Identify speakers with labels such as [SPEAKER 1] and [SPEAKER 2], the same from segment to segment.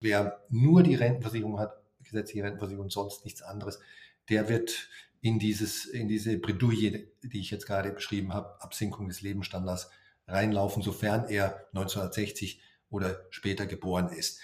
[SPEAKER 1] wer nur die Rentenversicherung hat, gesetzliche Rentenversicherung sonst nichts anderes, der wird in, dieses, in diese Bredouille, die ich jetzt gerade beschrieben habe, Absinkung des Lebensstandards reinlaufen, sofern er 1960 oder später geboren ist.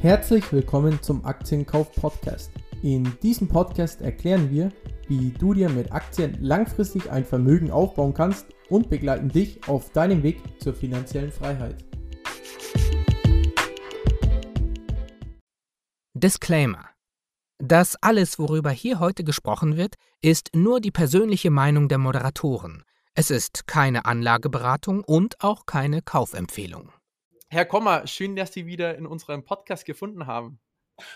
[SPEAKER 2] Herzlich willkommen zum Aktienkauf Podcast. In diesem Podcast erklären wir, wie du dir mit Aktien langfristig ein Vermögen aufbauen kannst und begleiten dich auf deinem Weg zur finanziellen Freiheit.
[SPEAKER 3] Disclaimer. Das alles, worüber hier heute gesprochen wird, ist nur die persönliche Meinung der Moderatoren. Es ist keine Anlageberatung und auch keine Kaufempfehlung.
[SPEAKER 2] Herr Kommer, schön, dass Sie wieder in unserem Podcast gefunden haben.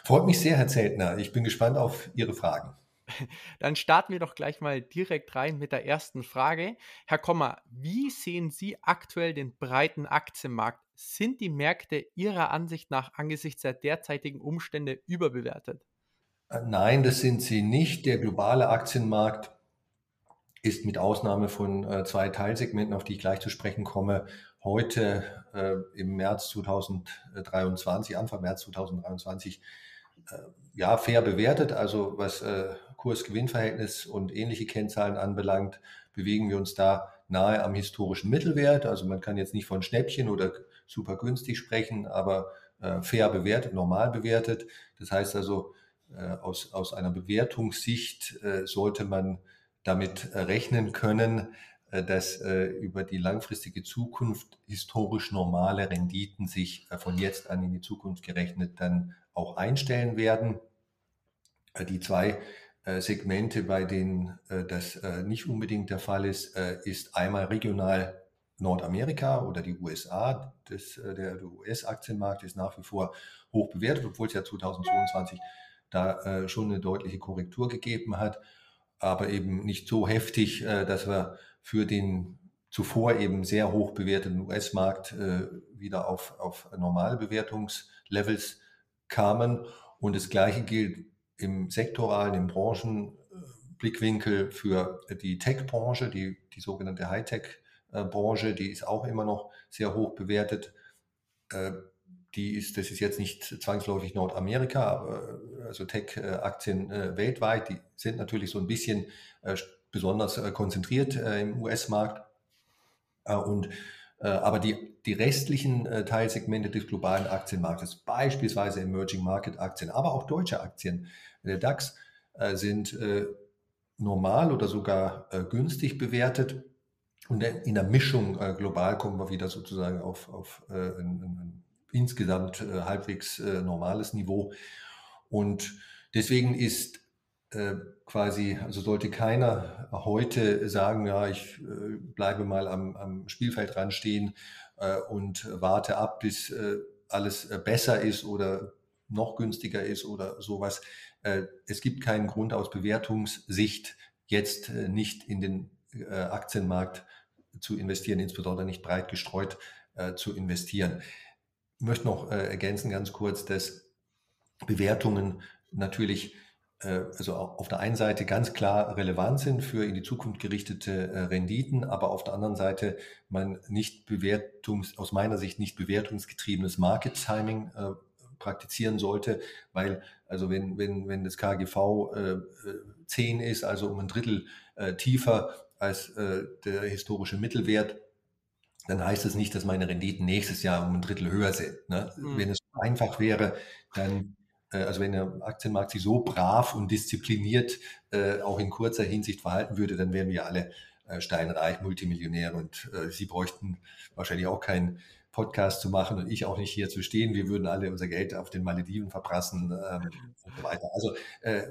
[SPEAKER 1] Freut mich sehr, Herr Zeltner. Ich bin gespannt auf Ihre Fragen.
[SPEAKER 2] Dann starten wir doch gleich mal direkt rein mit der ersten Frage. Herr Kommer, wie sehen Sie aktuell den breiten Aktienmarkt? Sind die Märkte Ihrer Ansicht nach angesichts der derzeitigen Umstände überbewertet?
[SPEAKER 1] Äh, nein, das sind sie nicht. Der globale Aktienmarkt ist mit Ausnahme von äh, zwei Teilsegmenten, auf die ich gleich zu sprechen komme, heute äh, im März 2023, Anfang März 2023, äh, ja, fair bewertet. Also was äh, Kurs-Gewinn-Verhältnis und ähnliche Kennzahlen anbelangt, bewegen wir uns da nahe am historischen Mittelwert. Also man kann jetzt nicht von Schnäppchen oder super günstig sprechen, aber äh, fair bewertet, normal bewertet. Das heißt also, äh, aus, aus einer Bewertungssicht äh, sollte man damit äh, rechnen können, äh, dass äh, über die langfristige Zukunft historisch normale Renditen sich von jetzt an in die Zukunft gerechnet dann auch einstellen werden. Die zwei Segmente, bei denen das nicht unbedingt der Fall ist, ist einmal regional Nordamerika oder die USA. Das, der US-Aktienmarkt ist nach wie vor hoch bewertet, obwohl es ja 2022 da schon eine deutliche Korrektur gegeben hat aber eben nicht so heftig, äh, dass wir für den zuvor eben sehr hoch bewerteten US-Markt äh, wieder auf, auf normale Bewertungslevels kamen. Und das Gleiche gilt im sektoralen, im Branchenblickwinkel für die Tech-Branche, die, die sogenannte Hightech-Branche, die ist auch immer noch sehr hoch bewertet. Äh, die ist, das ist jetzt nicht zwangsläufig Nordamerika, aber also Tech-Aktien äh, weltweit, die sind natürlich so ein bisschen äh, besonders äh, konzentriert im US-Markt. und aber die, die restlichen Teilsegmente des globalen Aktienmarktes, beispielsweise Emerging Market Aktien, aber auch deutsche Aktien, der DAX, sind normal oder sogar günstig bewertet. Und in der Mischung global kommen wir wieder sozusagen auf, auf ein, insgesamt äh, halbwegs äh, normales Niveau. Und deswegen ist äh, quasi, also sollte keiner heute sagen, ja, ich äh, bleibe mal am, am Spielfeldrand stehen äh, und warte ab, bis äh, alles besser ist oder noch günstiger ist oder sowas. es gibt keinen Grund aus Bewertungssicht, jetzt nicht in den Aktienmarkt zu investieren, insbesondere nicht breit gestreut zu investieren möchte noch äh, ergänzen ganz kurz, dass Bewertungen natürlich äh, also auf der einen Seite ganz klar relevant sind für in die Zukunft gerichtete äh, Renditen, aber auf der anderen Seite man nicht bewertungs, aus meiner Sicht nicht bewertungsgetriebenes Market Timing äh, praktizieren sollte, weil also wenn, wenn, wenn das KGV äh, 10 äh, ist, also um ein Drittel äh, tiefer als äh, der historische Mittelwert, dann heißt es nicht, dass meine Renditen nächstes Jahr um ein Drittel höher sind. Ne? Mhm. Wenn es einfach wäre, dann, äh, also wenn der Aktienmarkt sich so brav und diszipliniert äh, auch in kurzer Hinsicht verhalten würde, dann wären wir alle äh, steinreich, Multimillionäre und äh, Sie bräuchten wahrscheinlich auch keinen Podcast zu machen und ich auch nicht hier zu stehen. Wir würden alle unser Geld auf den Malediven verprassen ähm, und so weiter. Also äh,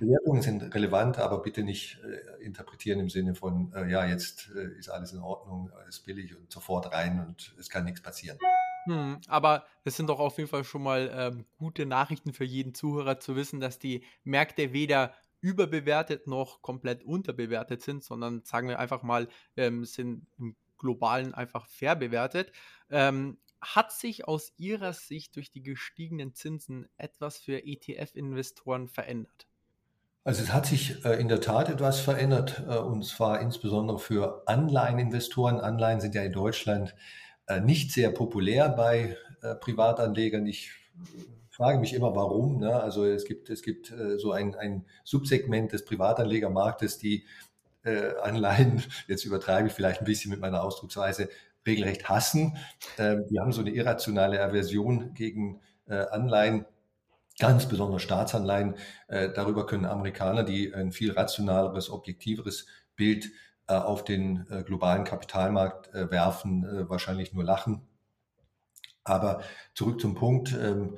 [SPEAKER 1] Bewertungen sind relevant, aber bitte nicht äh, interpretieren im Sinne von, äh, ja, jetzt äh, ist alles in Ordnung, alles billig und sofort rein und es kann nichts passieren.
[SPEAKER 2] Hm, aber es sind doch auf jeden Fall schon mal ähm, gute Nachrichten für jeden Zuhörer zu wissen, dass die Märkte weder überbewertet noch komplett unterbewertet sind, sondern sagen wir einfach mal, ähm, sind im globalen einfach fair bewertet. Ähm, hat sich aus Ihrer Sicht durch die gestiegenen Zinsen etwas für ETF-Investoren verändert?
[SPEAKER 1] Also es hat sich äh, in der Tat etwas verändert äh, und zwar insbesondere für Anleiheninvestoren. Anleihen sind ja in Deutschland nicht sehr populär bei äh, Privatanlegern. Ich frage mich immer, warum. Ne? Also es gibt, es gibt äh, so ein, ein Subsegment des Privatanlegermarktes, die äh, Anleihen, jetzt übertreibe ich vielleicht ein bisschen mit meiner Ausdrucksweise, regelrecht hassen. Ähm, die haben so eine irrationale Aversion gegen äh, Anleihen, ganz besonders Staatsanleihen. Äh, darüber können Amerikaner, die ein viel rationaleres, objektiveres Bild äh, auf den äh, globalen Kapitalmarkt äh, werfen, äh, wahrscheinlich nur lachen. Aber zurück zum Punkt. Ähm,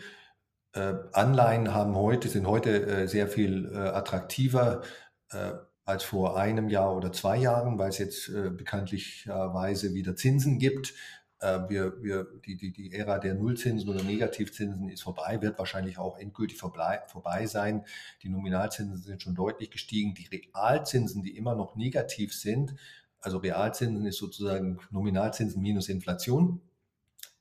[SPEAKER 1] Anleihen haben heute, sind heute sehr viel attraktiver als vor einem Jahr oder zwei Jahren, weil es jetzt äh, bekanntlicherweise wieder Zinsen gibt. Äh, wir, wir, die, die, die Ära der Nullzinsen oder Negativzinsen ist vorbei, wird wahrscheinlich auch endgültig vorbei, vorbei sein. Die Nominalzinsen sind schon deutlich gestiegen. Die Realzinsen, die immer noch negativ sind, also Realzinsen ist sozusagen Nominalzinsen minus Inflation.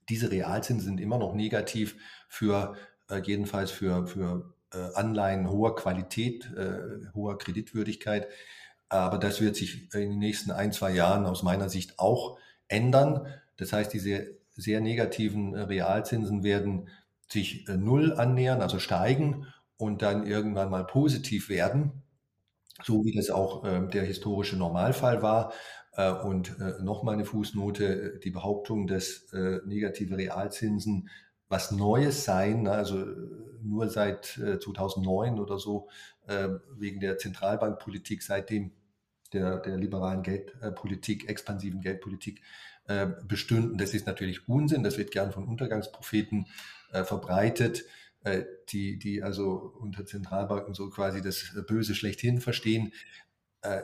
[SPEAKER 1] Diese Realzinsen sind immer noch negativ für äh, jedenfalls für, für äh, Anleihen hoher Qualität, äh, hoher Kreditwürdigkeit. Aber das wird sich in den nächsten ein, zwei Jahren aus meiner Sicht auch ändern. Das heißt, diese sehr negativen äh, Realzinsen werden sich null annähern, also steigen und dann irgendwann mal positiv werden, so wie das auch der historische Normalfall war. Und nochmal eine Fußnote, die Behauptung, dass negative Realzinsen was Neues sein. Ne? Also äh, nur seit 2009 äh, oder so äh, wegen der Zentralbankpolitik, seitdem der, der liberalen Geldpolitik, expansiven Geldpolitik bestünden. Das ist natürlich Unsinn. Das wird gern von Untergangspropheten verbreitet, die, die also unter Zentralbanken so quasi das Böse schlechthin verstehen.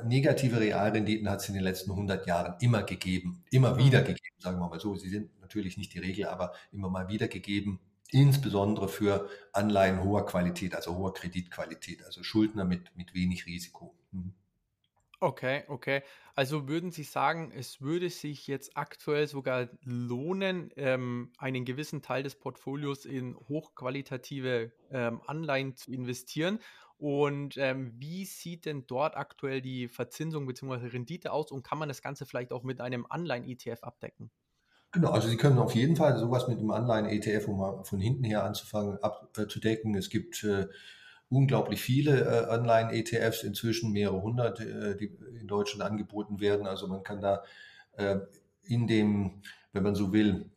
[SPEAKER 1] negative Realrenditen hat es in den letzten 100 Jahren immer gegeben, immer wieder mhm. gegeben, sagen wir mal so. Sie sind natürlich nicht die Regel, aber immer mal wieder gegeben, insbesondere für Anleihen hoher Qualität, also hoher Kreditqualität, also Schuldner mit, mit wenig Risiko. Mhm.
[SPEAKER 2] Okay, okay. Also würden Sie sagen, es würde sich jetzt aktuell sogar lohnen, ähm, einen gewissen Teil des Portfolios in hochqualitative ähm, Anleihen zu investieren? Und ähm, wie sieht denn dort aktuell die Verzinsung bzw. Rendite aus und kann man das Ganze vielleicht auch mit einem Anleihen-ETF abdecken?
[SPEAKER 1] Genau, also Sie können auf jeden Fall sowas mit einem Anleihen-ETF, um mal von hinten her anzufangen, abzudecken. Es gibt äh, unglaublich viele äh, Anleihen-ETFs, inzwischen mehrere hundert, äh, die in Deutschland angeboten werden. Also man kann da äh, in dem, wenn man so will,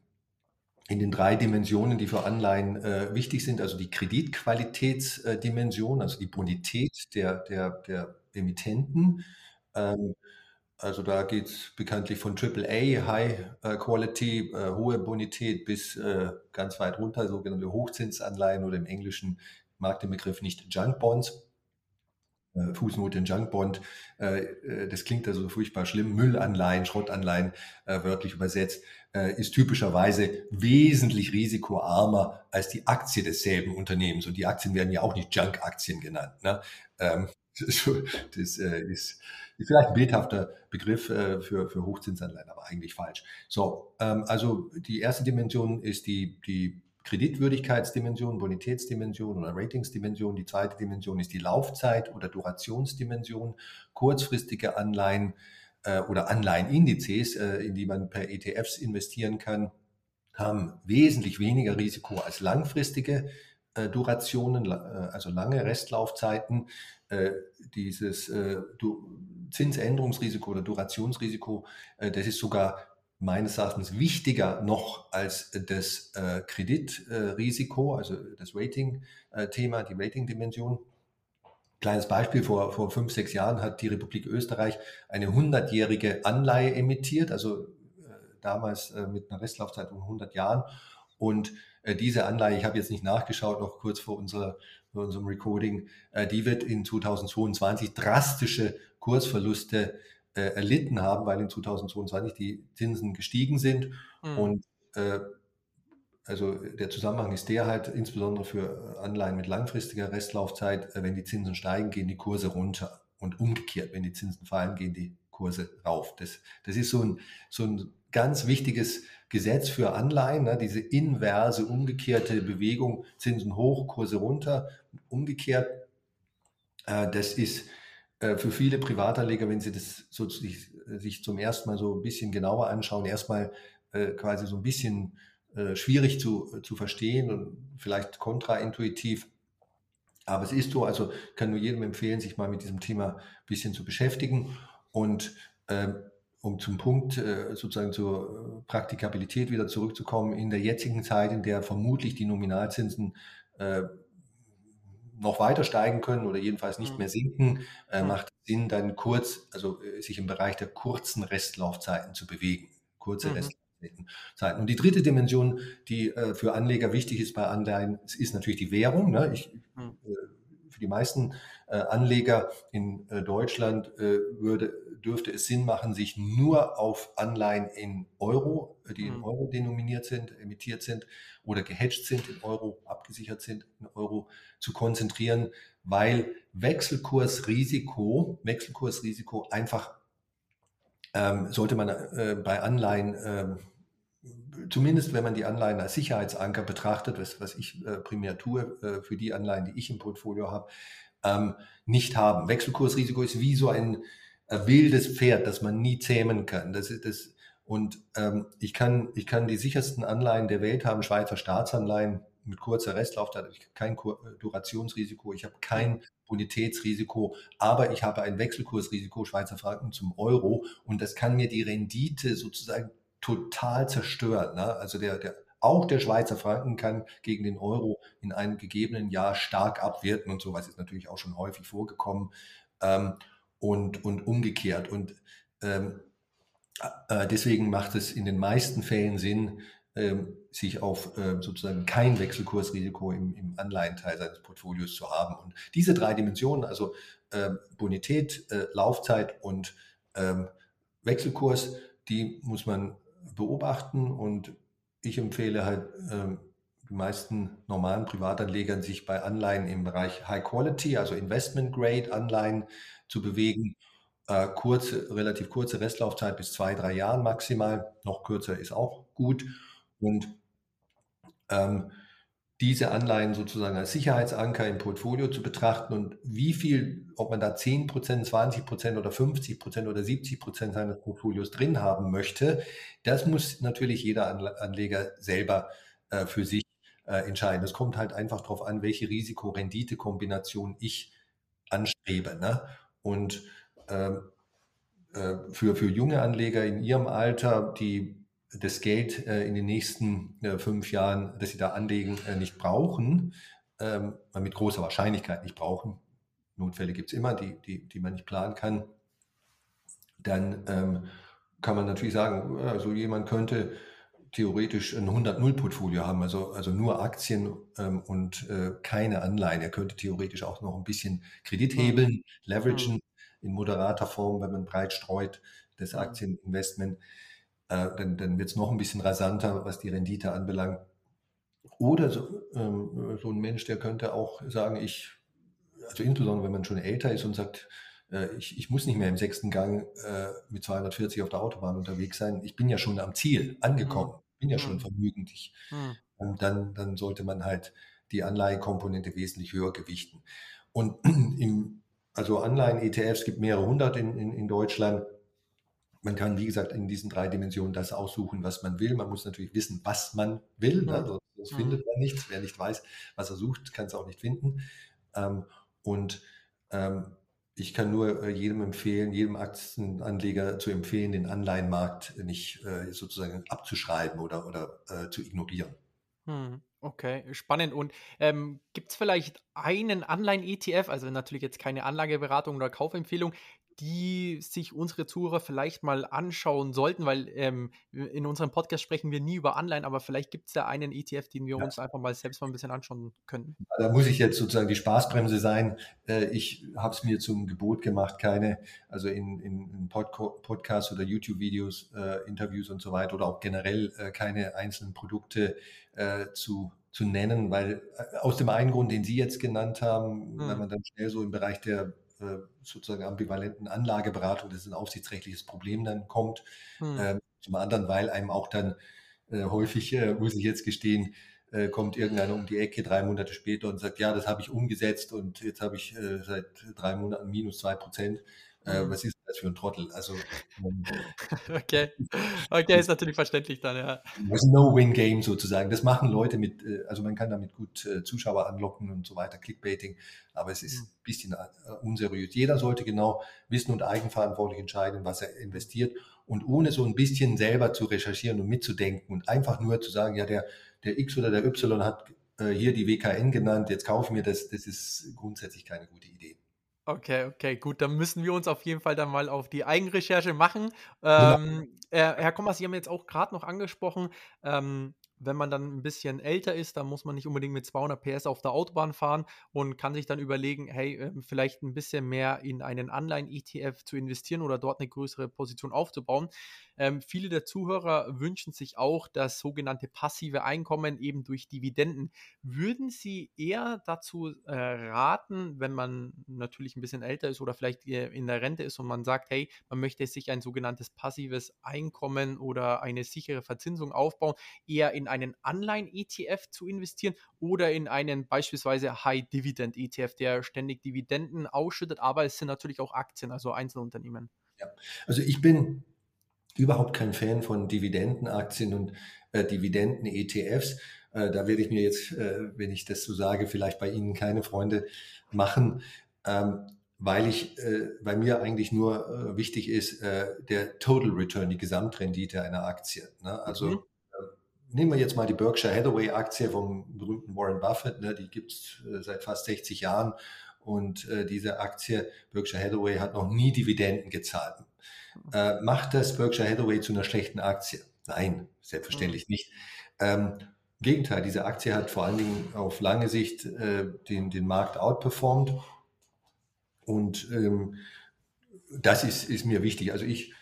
[SPEAKER 1] in den drei Dimensionen, die für Anleihen äh, wichtig sind, also die Kreditqualitätsdimension, also die Bonität der, der, der Emittenten, ähm, also da geht es bekanntlich von AAA, High äh, Quality, äh, hohe Bonität bis äh, ganz weit runter, sogenannte Hochzinsanleihen oder im Englischen mag den Begriff nicht Junk Bonds. Äh, Fußnote in Junk Bond, äh, äh, das klingt also furchtbar schlimm. Müllanleihen, Schrottanleihen, wörtlich übersetzt, ist typischerweise wesentlich risikoarmer als die Aktie desselben Unternehmens. Und die Aktien werden ja auch nicht Junk-Aktien genannt. Ne? Ähm, das ist vielleicht ein bildhafter Begriff für, für Hochzinsanleihen, aber eigentlich falsch. So, ähm, also die erste Dimension ist die, die Kreditwürdigkeitsdimension, Bonitätsdimension oder Ratingsdimension. Die zweite Dimension ist die Laufzeit oder Durationsdimension, kurzfristige Anleihen äh, oder Anleihenindizes, äh, in die man per ETFs investieren kann, haben wesentlich weniger Risiko als langfristige äh, Durationen, äh, also lange Restlaufzeiten. Äh, dieses äh, Zinsänderungsrisiko oder Durationsrisiko, das ist sogar meines Erachtens wichtiger noch als das äh, Kreditrisiko, also das Rating-Thema, die Rating-Dimension. Kleines Beispiel, vor, vor fünf, sechs Jahren hat die Republik Österreich eine 100-jährige Anleihe emittiert, also damals mit einer Restlaufzeit von 100 Jahren. Und diese Anleihe, ich habe jetzt nicht nachgeschaut, noch kurz vor unserer bei unserem Recording, äh, die wird in 2022 drastische Kursverluste äh, erlitten haben, weil in 2022 die Zinsen gestiegen sind. Mhm. Und äh, also der Zusammenhang ist der halt, insbesondere für Anleihen mit langfristiger Restlaufzeit, wenn die Zinsen steigen, gehen die Kurse runter. Und umgekehrt, wenn die Zinsen fallen, gehen die Kurse rauf. Das, das ist so ein, so ein ganz wichtiges Gesetz für Anleihen, ne, diese inverse, umgekehrte Bewegung, Zinsen hoch, Kurse runter, umgekehrt. Äh, das ist äh, für viele Privatanleger, wenn sie das so sich, sich zum ersten Mal so ein bisschen genauer anschauen, erstmal äh, quasi so ein bisschen äh, schwierig zu, zu verstehen und vielleicht kontraintuitiv. Aber es ist so, also kann nur jedem empfehlen, sich mal mit diesem Thema ein bisschen zu beschäftigen und ähm, um zum Punkt äh, sozusagen zur Praktikabilität wieder zurückzukommen, in der jetzigen Zeit, in der vermutlich die Nominalzinsen äh, noch weiter steigen können oder jedenfalls nicht mhm. mehr sinken, äh, mhm. macht es Sinn, dann kurz, also äh, sich im Bereich der kurzen Restlaufzeiten zu bewegen. Kurze mhm. Restlaufzeiten. Und die dritte Dimension, die äh, für Anleger wichtig ist bei Anleihen, ist natürlich die Währung. Ne? Ich, mhm. äh, die meisten äh, Anleger in äh, Deutschland würde dürfte es Sinn machen, sich nur auf Anleihen in Euro, die in mhm. Euro denominiert sind, emittiert sind oder gehedged sind in Euro, abgesichert sind in Euro, zu konzentrieren, weil Wechselkursrisiko, Wechselkursrisiko einfach ähm, sollte man äh, bei Anleihen, äh, zumindest wenn man die Anleihen als Sicherheitsanker betrachtet, was, was ich äh, primär tue äh, für die Anleihen, die ich im Portfolio habe, ähm, nicht haben. Wechselkursrisiko ist wie so ein ein wildes Pferd, das man nie zähmen kann. Das ist das, und ähm, ich, kann, ich kann die sichersten Anleihen der Welt haben, Schweizer Staatsanleihen mit kurzer Restlaufzeit, ich habe kein Durationsrisiko, ich habe kein Bonitätsrisiko, aber ich habe ein Wechselkursrisiko Schweizer Franken zum Euro und das kann mir die Rendite sozusagen total zerstören. Ne? Also der, der, auch der Schweizer Franken kann gegen den Euro in einem gegebenen Jahr stark abwerten und sowas ist natürlich auch schon häufig vorgekommen. Ähm, und, und umgekehrt. Und ähm, äh, deswegen macht es in den meisten Fällen Sinn, ähm, sich auf äh, sozusagen kein Wechselkursrisiko im, im Anleihenteil seines Portfolios zu haben. Und diese drei Dimensionen, also äh, Bonität, Laufzeit und ähm, Wechselkurs, die muss man beobachten und ich empfehle halt ähm, die meisten normalen Privatanlegern sich bei Anleihen im Bereich High Quality, also Investment Grade Anleihen zu bewegen. Äh, kurze, relativ kurze Restlaufzeit bis zwei, drei Jahren maximal. Noch kürzer ist auch gut. Und ähm, diese Anleihen sozusagen als Sicherheitsanker im Portfolio zu betrachten und wie viel, ob man da 10%, 20% oder 50% oder 70% seines Portfolios drin haben möchte, das muss natürlich jeder Anleger selber äh, für sich äh, entscheiden. Es kommt halt einfach darauf an, welche Risiko-Rendite-Kombination ich anstrebe. Ne? Und ähm, äh, für, für junge Anleger in ihrem Alter, die das Geld äh, in den nächsten äh, fünf Jahren, das sie da anlegen, äh, nicht brauchen, ähm, mit großer Wahrscheinlichkeit nicht brauchen, Notfälle gibt es immer, die, die, die man nicht planen kann, dann ähm, kann man natürlich sagen, also jemand könnte theoretisch ein 100-0-Portfolio haben, also, also nur Aktien ähm, und äh, keine Anleihen. Er könnte theoretisch auch noch ein bisschen Kredit hebeln, mhm. leveragen in moderater Form, wenn man breit streut, das Aktieninvestment. Äh, dann dann wird es noch ein bisschen rasanter, was die Rendite anbelangt. Oder so, ähm, so ein Mensch, der könnte auch sagen, ich, also insbesondere wenn man schon älter ist und sagt, äh, ich, ich, muss nicht mehr im sechsten Gang äh, mit 240 auf der Autobahn unterwegs sein. Ich bin ja schon am Ziel angekommen bin ja schon vermögend. Ich, hm. dann, dann sollte man halt die Anleihenkomponente wesentlich höher gewichten. Und im, also Anleihen-ETFs gibt mehrere hundert in, in, in Deutschland. Man kann, wie gesagt, in diesen drei Dimensionen das aussuchen, was man will. Man muss natürlich wissen, was man will. Ne? Sonst, sonst findet man nichts. Wer nicht weiß, was er sucht, kann es auch nicht finden. Ähm, und ähm, ich kann nur äh, jedem empfehlen, jedem Aktienanleger zu empfehlen, den Anleihenmarkt nicht äh, sozusagen abzuschreiben oder, oder äh, zu ignorieren.
[SPEAKER 2] Hm, okay, spannend. Und ähm, gibt es vielleicht einen Anleihen-ETF, also natürlich jetzt keine Anlageberatung oder Kaufempfehlung, die sich unsere Zuhörer vielleicht mal anschauen sollten, weil ähm, in unserem Podcast sprechen wir nie über Anleihen, aber vielleicht gibt es ja einen ETF, den wir ja. uns einfach mal selbst mal ein bisschen anschauen können.
[SPEAKER 1] Da muss ich jetzt sozusagen die Spaßbremse sein. Äh, ich habe es mir zum Gebot gemacht, keine, also in, in Podcasts oder YouTube-Videos, äh, Interviews und so weiter oder auch generell äh, keine einzelnen Produkte zu zu nennen, weil aus dem einen Grund, den Sie jetzt genannt haben, hm. wenn man dann schnell so im Bereich der äh, sozusagen ambivalenten Anlageberatung, das ist ein aufsichtsrechtliches Problem dann kommt. Hm. Ähm, zum anderen, weil einem auch dann äh, häufig, äh, muss ich jetzt gestehen, äh, kommt irgendeiner um die Ecke drei Monate später und sagt, ja, das habe ich umgesetzt und jetzt habe ich äh, seit drei Monaten minus zwei Prozent. Äh, mhm. was ist das für ein Trottel? Also
[SPEAKER 2] ähm, okay, okay, ist natürlich verständlich dann, ja.
[SPEAKER 1] Das ist ein No-Win-Game sozusagen. Das machen Leute mit, äh, also man kann damit gut äh, Zuschauer anlocken und so weiter, Clickbaiting, aber es ist mhm. ein bisschen unseriös. Jeder sollte genau wissen und eigenverantwortlich entscheiden, was er investiert und ohne so ein bisschen selber zu recherchieren und mitzudenken und einfach nur zu sagen, ja, der, der X oder der Y hat hier die WKN genannt, jetzt kaufen wir das, das ist grundsätzlich keine gute Idee.
[SPEAKER 2] Okay, okay, gut, dann müssen wir uns auf jeden Fall dann mal auf die Eigenrecherche machen. Genau. Ähm, äh, Herr Kommers, Sie haben jetzt auch gerade noch angesprochen, ähm, wenn man dann ein bisschen älter ist, dann muss man nicht unbedingt mit 200 PS auf der Autobahn fahren und kann sich dann überlegen, hey, ähm, vielleicht ein bisschen mehr in einen Anleihen-ETF zu investieren oder dort eine größere Position aufzubauen. Ähm, viele der Zuhörer wünschen sich auch das sogenannte passive Einkommen eben durch Dividenden. Würden Sie eher dazu äh, raten, wenn man natürlich ein bisschen älter ist oder vielleicht äh, in der Rente ist und man sagt, hey, man möchte sich ein sogenanntes passives Einkommen oder eine sichere Verzinsung aufbauen, eher in einen Anleihen-ETF zu investieren oder in einen beispielsweise High-Dividend-ETF, der ständig Dividenden ausschüttet, aber es sind natürlich auch Aktien, also Einzelunternehmen.
[SPEAKER 1] Ja, also ich bin überhaupt kein Fan von Dividendenaktien und äh, Dividenden-ETFs. Äh, da werde ich mir jetzt, äh, wenn ich das so sage, vielleicht bei Ihnen keine Freunde machen. Ähm, weil ich, äh, bei mir eigentlich nur äh, wichtig ist, äh, der Total Return, die Gesamtrendite einer Aktie. Ne? Also mhm nehmen wir jetzt mal die Berkshire Hathaway Aktie vom berühmten Warren Buffett, ne, die gibt es äh, seit fast 60 Jahren und äh, diese Aktie Berkshire Hathaway hat noch nie Dividenden gezahlt. Äh, macht das Berkshire Hathaway zu einer schlechten Aktie? Nein, selbstverständlich mhm. nicht. Ähm, Im Gegenteil, diese Aktie hat vor allen Dingen auf lange Sicht äh, den, den Markt outperformed und ähm, das ist, ist mir wichtig. Also ich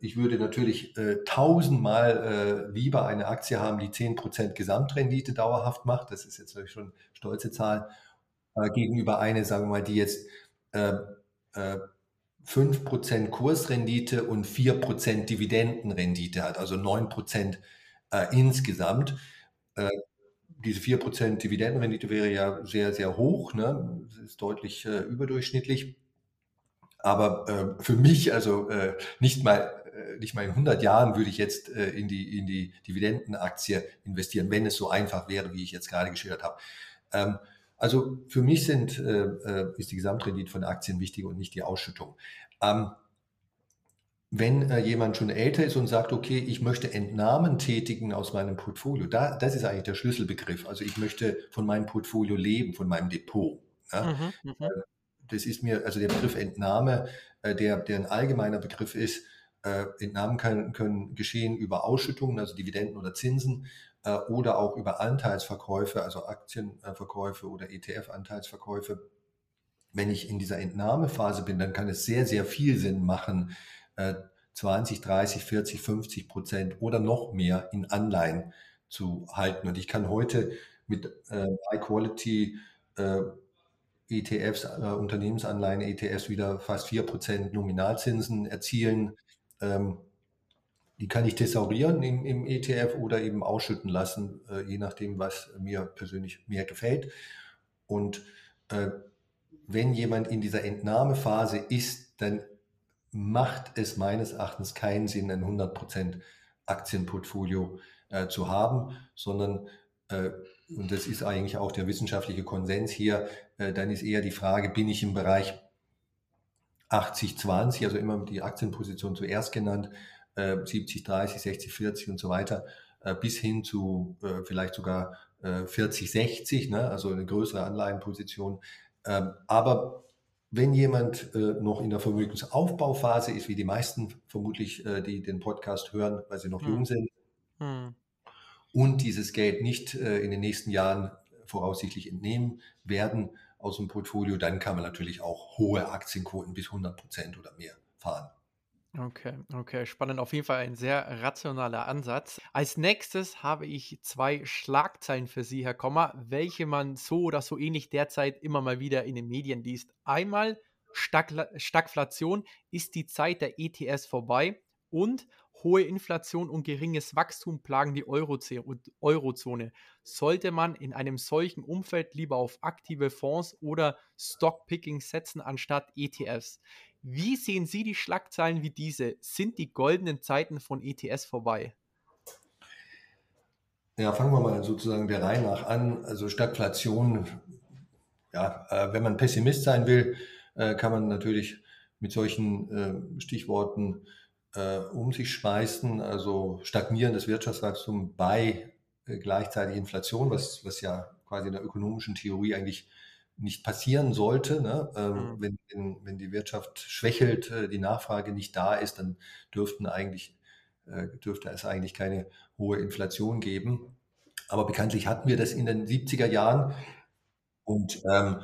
[SPEAKER 1] ich würde natürlich äh, tausendmal äh, lieber eine Aktie haben, die 10% Gesamtrendite dauerhaft macht. Das ist jetzt natürlich schon eine stolze Zahl. gegenüber eine, sagen wir mal, die jetzt 5% Kursrendite und 4% Dividendenrendite hat, also 9% insgesamt. diese 4% Dividendenrendite wäre ja sehr, sehr hoch. Ne? Das ist deutlich überdurchschnittlich. Aber äh, für mich, also äh, nicht mal äh, nicht mal in 100 Jahren würde ich jetzt äh, in die in die Dividendenaktie investieren, wenn es so einfach wäre, wie ich jetzt gerade geschildert habe. Ähm, also für mich sind, äh, äh, ist die Gesamtrendite von Aktien wichtig und nicht die Ausschüttung. Ähm, wenn äh, jemand schon älter ist und sagt, okay, ich möchte Entnahmen tätigen aus meinem Portfolio, da, das ist eigentlich der Schlüsselbegriff. Also ich möchte von meinem Portfolio leben, von meinem Depot. Ja? Mhm, mh das ist mir, also der Begriff Entnahme, äh, der, der ein allgemeiner Begriff ist, äh, Entnahmen können, können geschehen über Ausschüttungen, also Dividenden oder Zinsen, äh, oder auch über Anteilsverkäufe, also Aktienverkäufe oder ETF-Anteilsverkäufe. Wenn ich in dieser Entnahmephase bin, dann kann es sehr, sehr viel Sinn machen, 20, 30, 40, 50 Prozent oder noch mehr in Anleihen zu halten. Und ich kann heute mit äh, High Quality äh, ETFs, äh, Unternehmensanleihen, ETFs wieder fast 4% Nominalzinsen erzielen. Ähm, die kann ich thesaurieren im, im, ETF oder eben ausschütten lassen, äh, je nachdem, was mir persönlich mehr gefällt. Und äh, wenn jemand in dieser Entnahmephase ist, dann macht es meines Erachtens keinen Sinn, ein 100% Aktienportfolio äh, zu haben, sondern äh, und das ist eigentlich auch der wissenschaftliche Konsens hier, äh, dann ist eher die Frage, bin ich im Bereich 80-20, also immer die Aktienposition zuerst genannt, 70-30, 60-40 und so weiter, äh, bis hin zu äh, vielleicht sogar 40-60, ne? also eine größere Anleihenposition. Ähm, aber wenn jemand noch in der Vermögensaufbauphase ist, wie die meisten vermutlich, die den Podcast hören, weil sie noch hm. jung sind, hm und dieses Geld nicht äh, in den nächsten Jahren voraussichtlich entnehmen werden aus dem Portfolio, dann kann man natürlich auch hohe Aktienquoten bis 100 Prozent oder mehr fahren.
[SPEAKER 2] Okay, okay, spannend. Auf jeden Fall ein sehr rationaler Ansatz. Als nächstes habe ich zwei Schlagzeilen für Sie, Herr Kommer, welche man so oder so ähnlich derzeit immer mal wieder in den Medien liest. Einmal Stagflation, ist die Zeit der ETS vorbei und Hohe Inflation und geringes Wachstum plagen die Eurozone. Sollte man in einem solchen Umfeld lieber auf aktive Fonds oder Stockpicking setzen anstatt ETFs? Wie sehen Sie die Schlagzeilen wie diese? Sind die goldenen Zeiten von ETS vorbei?
[SPEAKER 1] Ja, fangen wir mal sozusagen der Reihe nach an. Also Stagflation, ja, äh, wenn man Pessimist sein will, äh, kann man natürlich mit solchen äh, Stichworten äh, um sich schmeißen, also stagnierendes Wirtschaftswachstum bei äh, gleichzeitig Inflation, was, was ja quasi in der ökonomischen Theorie eigentlich nicht passieren sollte. Ne? Ähm, mhm. wenn, wenn, wenn, die Wirtschaft schwächelt, äh, die Nachfrage nicht da ist, dann dürften eigentlich, äh, dürfte es eigentlich keine hohe Inflation geben. Aber bekanntlich hatten wir das in den 70er Jahren. Und ähm,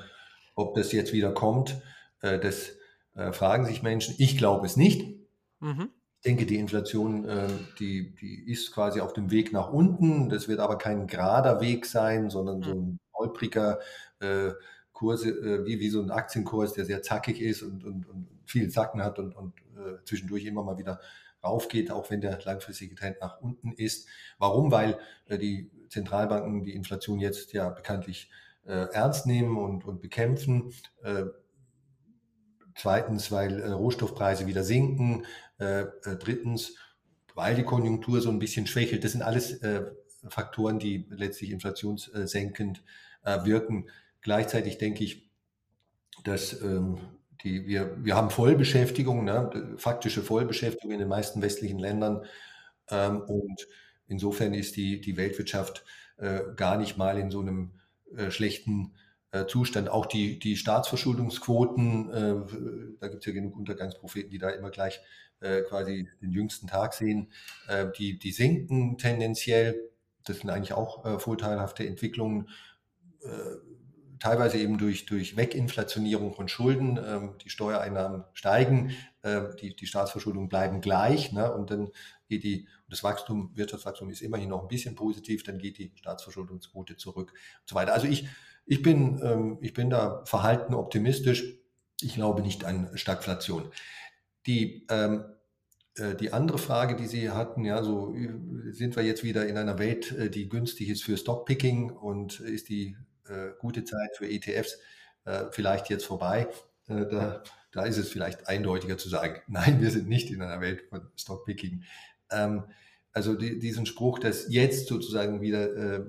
[SPEAKER 1] ob das jetzt wieder kommt, äh, das äh, fragen sich Menschen. Ich glaube es nicht. Mhm. Ich denke, die Inflation, äh, die, die ist quasi auf dem Weg nach unten. Das wird aber kein gerader Weg sein, sondern so ein holpriger äh, Kurs, äh, wie, wie so ein Aktienkurs, der sehr zackig ist und, und, und viel Zacken hat und, und äh, zwischendurch immer mal wieder raufgeht, auch wenn der langfristige Trend nach unten ist. Warum? Weil äh, die Zentralbanken die Inflation jetzt ja bekanntlich äh, ernst nehmen und, und bekämpfen. Äh, zweitens, weil äh, Rohstoffpreise wieder sinken. Äh, äh, drittens, weil die Konjunktur so ein bisschen schwächelt. Das sind alles Faktoren, die letztlich inflationssenkend wirken. Gleichzeitig denke ich, dass ähm, die, wir, wir haben Vollbeschäftigung, ne, faktische Vollbeschäftigung in den meisten westlichen Ländern. Ähm, und insofern ist die, die Weltwirtschaft äh, gar nicht mal in so einem äh, schlechten äh, Zustand. Auch die, die Staatsverschuldungsquoten, äh, da gibt es ja genug Untergangspropheten, die da immer gleich äh, quasi den jüngsten Tag sehen, äh, die, die sinken tendenziell. Das sind eigentlich auch vorteilhafte Entwicklungen teilweise eben durch, durch Weginflationierung von Schulden. Ähm, die Steuereinnahmen steigen, äh, die, die Staatsverschuldung bleiben gleich. Ne? Und dann geht die, das Wachstum, Wirtschaftswachstum ist immerhin noch ein bisschen positiv, dann geht die Staatsverschuldungsquote zurück und so weiter. Also ich, ich, bin, ähm, ich bin da verhalten optimistisch. Ich glaube nicht an Stagflation. Die, ähm, äh, die andere Frage, die Sie hatten, ja, so sind wir jetzt wieder in einer Welt, äh, die günstig ist für Stockpicking und ist die äh, gute Zeit für ETFs äh, vielleicht jetzt vorbei. Äh, da, da ist es vielleicht eindeutiger zu sagen, nein, wir sind nicht in einer Welt von Stockpicking. Ähm, also die, diesen Spruch, dass jetzt sozusagen wieder äh,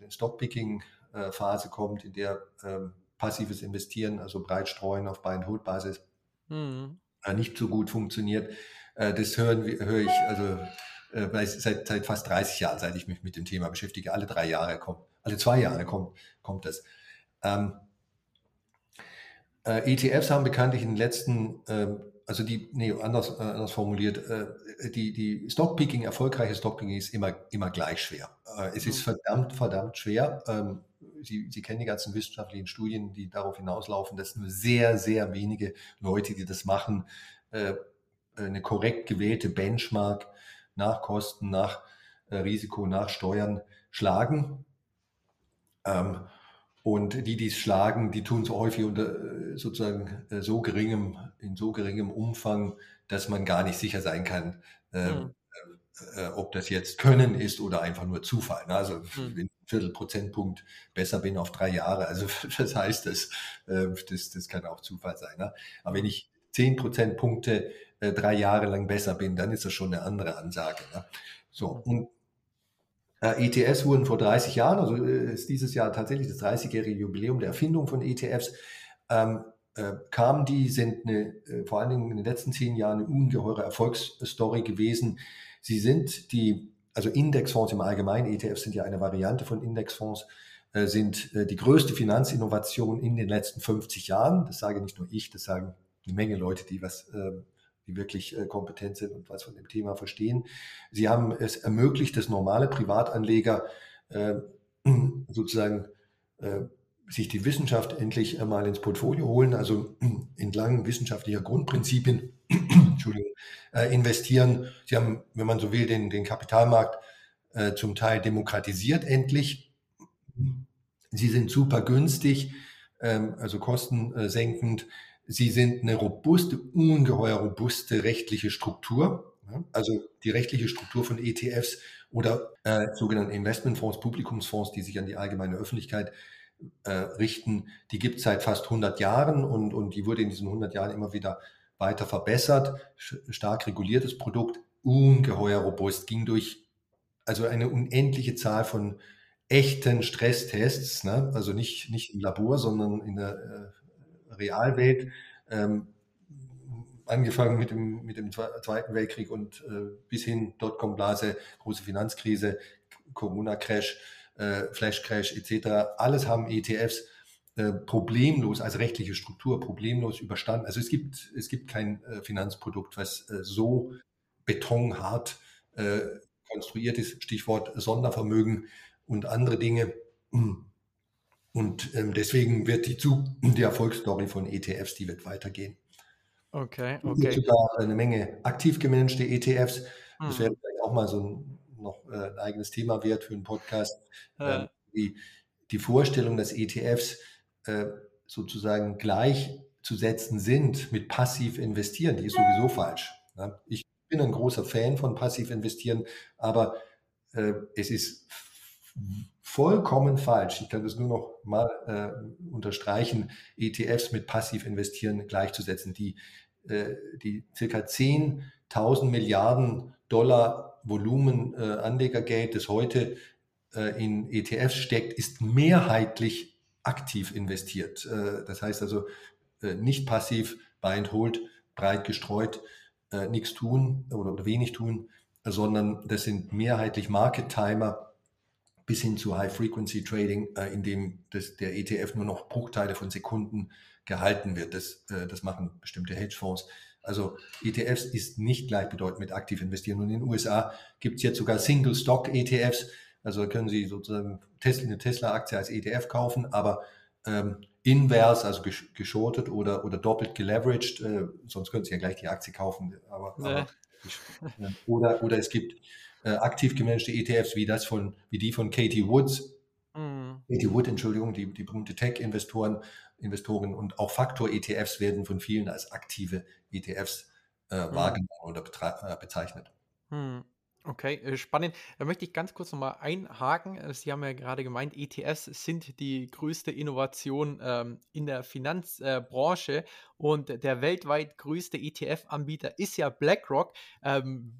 [SPEAKER 1] eine Stockpicking-Phase kommt, in der ähm, passives Investieren, also breit streuen auf Buy-and-Hold-Basis, mhm. Nicht so gut funktioniert. das hören, höre ich also seit, seit fast 30 Jahren, seit ich mich mit dem Thema beschäftige. Alle drei Jahre kommt alle zwei Jahre kommt, kommt das. Ähm, äh, ETFs haben bekanntlich in den letzten, äh, also die, nee, anders, äh, anders formuliert, äh, die, die Stockpicking, erfolgreiche Stockpicking ist immer, immer gleich schwer. Äh, es ist mhm. verdammt, verdammt schwer. Ähm, Sie, Sie kennen die ganzen wissenschaftlichen Studien, die darauf hinauslaufen, dass nur sehr, sehr wenige Leute, die das machen, äh, eine korrekt gewählte Benchmark nach Kosten, nach Risiko, nach Steuern schlagen. Ähm, und die, die es schlagen, die tun es häufig unter äh, sozusagen äh, so geringem, in so geringem Umfang, dass man gar nicht sicher sein kann, mhm. Äh, ob das jetzt Können ist oder einfach nur Zufall. Ne? Also mhm. wenn ein Viertelprozentpunkt besser bin auf drei Jahre, also das heißt, das, äh, das, das kann auch Zufall sein. Ne? Aber wenn ich zehn Prozentpunkte äh, drei Jahre lang besser bin, dann ist das schon eine andere Ansage. Ne? So, hm. und äh, ETFs wurden vor 30 Jahren, also äh, ist dieses Jahr tatsächlich das 30-jährige Jubiläum der Erfindung von ETFs, ähm, äh, kamen die, sind eine, äh, vor allen Dingen in den letzten zehn Jahren eine ungeheure Erfolgsstory gewesen. Sie sind die, also Indexfonds im Allgemeinen, ETFs sind ja eine Variante von Indexfonds, äh, sind äh, die größte Finanzinnovation in den letzten 50 Jahren. Das sage nicht nur ich, das sagen eine Menge Leute, die was die wirklich äh, kompetent sind und was von dem Thema verstehen. Sie haben es ermöglicht, dass normale Privatanleger sozusagen sich die Wissenschaft endlich mal ins Portfolio holen, also entlang wissenschaftlicher Grundprinzipien Entschuldigung, äh, investieren. Sie haben, wenn man so will, den, den Kapitalmarkt äh, zum Teil demokratisiert endlich. Sie sind super günstig, ähm, also kostensenkend. Sie sind eine robuste, ungeheuer robuste rechtliche Struktur. Also die rechtliche Struktur von ETFs oder äh, sogenannten Investmentfonds, Publikumsfonds, die sich an die allgemeine Öffentlichkeit äh, richten, die gibt es seit fast 100 Jahren und, und die wurde in diesen 100 Jahren immer wieder weiter verbessert. Stark reguliertes Produkt, ungeheuer robust, ging durch also eine unendliche Zahl von echten Stresstests, ne? also nicht, nicht im Labor, sondern in der äh, Realwelt. Ähm, angefangen mit dem, mit dem Zweiten Weltkrieg und äh, bis hin Dotcom-Blase, große Finanzkrise, Corona-Crash, äh, Flash-Crash etc. Alles haben ETFs äh, problemlos als rechtliche Struktur problemlos überstanden. Also es gibt, es gibt kein äh, Finanzprodukt, was äh, so betonhart konstruiert ist. Stichwort Sondervermögen und andere Dinge. Und ähm, deswegen wird die, die Erfolgsstory von ETFs, die wird weitergehen.
[SPEAKER 2] Okay, okay. Es
[SPEAKER 1] gibt sogar eine Menge aktiv gemanagte ETFs. Das hm. wäre vielleicht auch mal so ein, noch ein eigenes Thema wert für einen Podcast. Ja. Ähm, die, die Vorstellung, dass ETFs äh, sozusagen gleichzusetzen sind mit passiv investieren, die ist sowieso falsch. Ja? Ich bin ein großer Fan von passiv investieren, aber äh, es ist vollkommen falsch. Ich kann das nur noch mal äh, unterstreichen, ETFs mit passiv investieren gleichzusetzen. Die, äh, die circa 10.000 Milliarden Dollar Volumen äh, Anlegergeld, das heute äh, in ETFs steckt, ist mehrheitlich aktiv investiert. Äh, das heißt also äh, nicht passiv, buy and hold, breit gestreut, nichts tun oder wenig tun, sondern das sind mehrheitlich Market Timer, bis hin zu High-Frequency-Trading, äh, in dem das, der ETF nur noch Bruchteile von Sekunden gehalten wird. Das, äh, das machen bestimmte Hedgefonds. Also ETFs ist nicht gleichbedeutend mit aktiv investieren. Und in den USA gibt es jetzt sogar Single-Stock-ETFs. Also können Sie sozusagen eine Tesla-Aktie als ETF kaufen, aber ähm, invers, also geschortet oder, oder doppelt geleveraged, äh, sonst können Sie ja gleich die Aktie kaufen. Aber, nee. aber oder, oder es gibt äh, aktiv gemanagte ETFs wie das von, wie die von Katie Woods, mhm. Katie Wood, Entschuldigung, die, die berühmte Tech-Investoren, Investoren und auch Faktor-ETFs werden von vielen als aktive ETFs äh, mhm. wahrgenommen oder äh, bezeichnet.
[SPEAKER 2] Mhm. Okay, äh, spannend. Da möchte ich ganz kurz nochmal einhaken. Äh, Sie haben ja gerade gemeint, ETFs sind die größte Innovation ähm, in der Finanzbranche äh, und der weltweit größte ETF-Anbieter ist ja BlackRock. Ähm,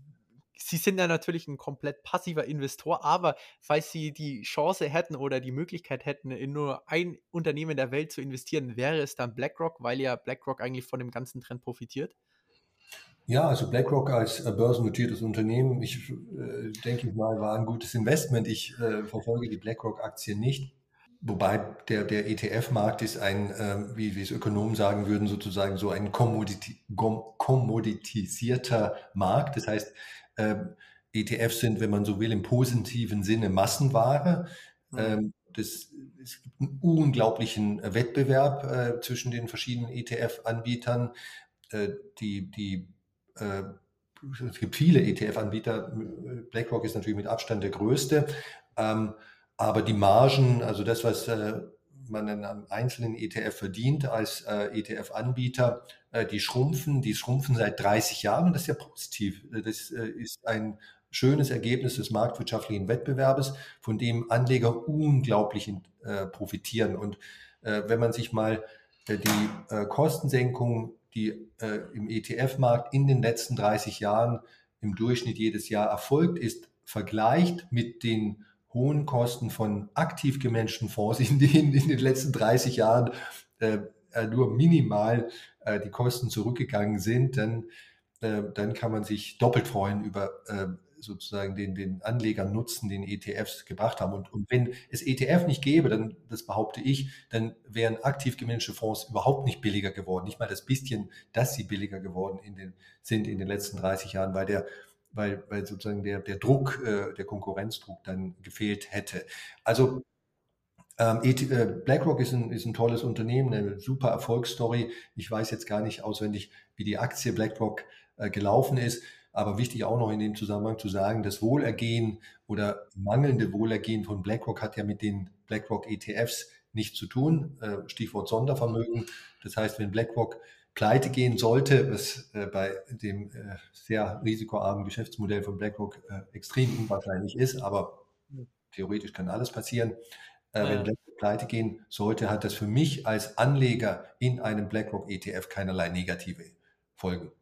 [SPEAKER 2] Sie sind ja natürlich ein komplett passiver Investor, aber falls Sie die Chance hätten oder die Möglichkeit hätten, in nur ein Unternehmen der Welt zu investieren, wäre es dann BlackRock, weil ja BlackRock eigentlich von dem ganzen Trend profitiert?
[SPEAKER 1] Ja, also BlackRock als äh, börsennotiertes Unternehmen, ich äh, denke mal, war ein gutes Investment. Ich äh, verfolge die BlackRock-Aktie nicht. Wobei der, der ETF-Markt ist ein, äh, wie, wie es Ökonomen sagen würden, sozusagen so ein kommoditi kommoditisierter Markt. Das heißt, ähm, ETFs sind, wenn man so will, im positiven Sinne Massenware. Mhm. Ähm, das, es gibt einen unglaublichen Wettbewerb äh, zwischen den verschiedenen ETF-Anbietern. Äh, die, die, äh, es gibt viele ETF-Anbieter. BlackRock ist natürlich mit Abstand der größte. Ähm, aber die Margen, also das, was äh, man in einem einzelnen ETF verdient als äh, ETF-Anbieter, äh, die schrumpfen, die schrumpfen seit 30 Jahren das ist ja positiv. Das äh, ist ein schönes Ergebnis des marktwirtschaftlichen Wettbewerbes, von dem Anleger unglaublich äh, profitieren. Und äh, wenn man sich mal die Kostensenkung, die im ETF-Markt in den letzten 30 Jahren im Durchschnitt jedes Jahr erfolgt ist, vergleicht mit den hohen Kosten von aktiv gemanagten Fonds, in denen in den letzten 30 Jahren äh, äh, nur minimal äh, die Kosten zurückgegangen sind, dann, äh, dann kann man sich doppelt freuen über äh, sozusagen den, den Anlegernutzen, den ETFs gebracht haben. Und, und wenn es ETF nicht gäbe, dann, das behaupte ich, dann wären aktiv gemanagte Fonds überhaupt nicht billiger geworden. Nicht mal das bisschen, dass sie billiger geworden in den, sind in den letzten 30 Jahren, weil der weil, weil sozusagen der, der Druck, äh, der Konkurrenzdruck dann gefehlt hätte. Also ähm, e äh, BlackRock ist ein, ist ein tolles Unternehmen, eine super Erfolgsstory. Ich weiß jetzt gar nicht auswendig, wie die Aktie BlackRock äh, gelaufen ist, aber wichtig auch noch in dem Zusammenhang zu sagen, das Wohlergehen oder mangelnde Wohlergehen von BlackRock hat ja mit den BlackRock ETFs nichts zu tun. Äh, Stichwort Sondervermögen. Das heißt, wenn BlackRock pleite gehen sollte, was äh, bei dem äh, sehr risikoarmen Geschäftsmodell von BlackRock extrem unwahrscheinlich ist, aber theoretisch kann alles passieren. Ja. Wenn BlackRock pleite gehen sollte, hat das für mich als Anleger in einem BlackRock ETF keinerlei negative Folgen.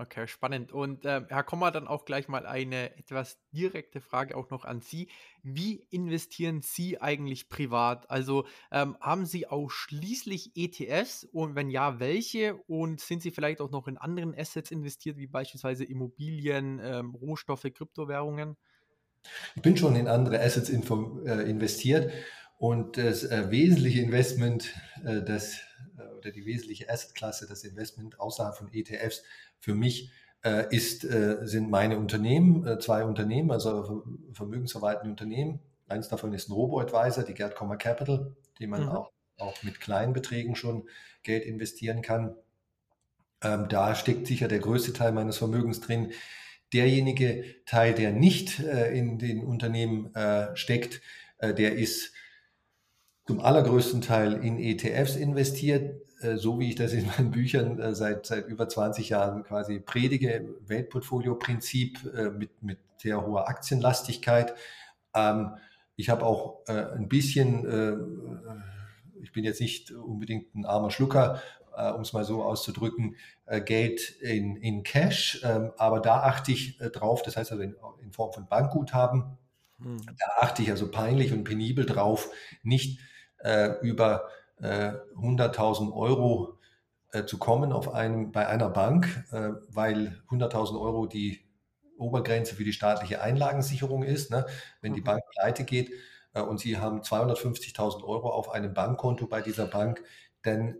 [SPEAKER 2] Okay, spannend. Und äh, Herr Kommer, dann auch gleich mal eine etwas direkte Frage auch noch an Sie. Wie investieren Sie eigentlich privat? Also ähm, haben Sie ausschließlich ETFs und wenn ja, welche? Und sind Sie vielleicht auch noch in anderen Assets investiert, wie beispielsweise Immobilien, ähm, Rohstoffe, Kryptowährungen?
[SPEAKER 1] Ich bin schon in andere Assets äh, investiert und das äh, wesentliche Investment, äh, das äh, oder die wesentliche Assetklasse, das Investment außerhalb von ETFs für mich äh, ist, äh, sind meine Unternehmen, äh, zwei Unternehmen, also vermögensverwaltende Unternehmen. Eins davon ist ein Robo-Advisor, die Gerd Kommer Capital, die man mhm. auch, auch mit kleinen Beträgen schon Geld investieren kann. Ähm, da steckt sicher der größte Teil meines Vermögens drin. Derjenige Teil, der nicht äh, in den Unternehmen äh, steckt, äh, der ist zum allergrößten Teil in ETFs investiert. Äh, so wie ich das in meinen Büchern äh, seit, seit über 20 Jahren quasi predige, Weltportfolio-Prinzip äh, mit, mit sehr hoher Aktienlastigkeit. Ähm, ich habe auch ein bisschen, ich bin jetzt nicht unbedingt ein armer Schlucker, um es mal so auszudrücken, Geld in, in Cash, ähm, aber da achte ich drauf, das heißt also in, in Form von Bankguthaben, hm. da achte ich also peinlich und penibel drauf, nicht über 100.000 äh, Euro äh, zu kommen auf einem, bei einer Bank, äh, weil 100.000 Euro die Obergrenze für die staatliche Einlagensicherung ist. Ne? Wenn die mhm. Bank pleite geht und Sie haben 250.000 Euro auf einem Bankkonto bei dieser Bank, dann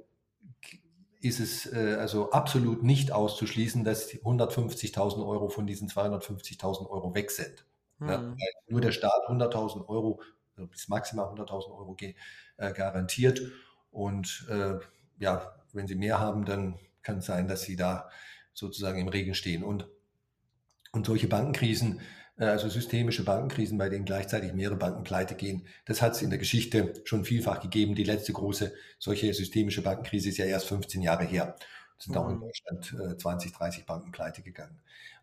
[SPEAKER 1] ist es also absolut nicht auszuschließen, dass 150.000 Euro von diesen 250.000 Euro weg sind. Ne? Mhm. Nur der Staat 100.000 Euro, bis maximal 100.000 Euro garantiert. Und äh, ja, wenn sie mehr haben, dann kann es sein, dass sie da sozusagen im Regen stehen. Und, und solche Bankenkrisen, äh, also systemische Bankenkrisen, bei denen gleichzeitig mehrere Banken pleite gehen, das hat es in der Geschichte schon vielfach gegeben. Die letzte große solche systemische Bankenkrise ist ja erst 15 Jahre her. Es sind mhm. auch in mhm. Deutschland äh, 20, 30 Banken pleite gegangen.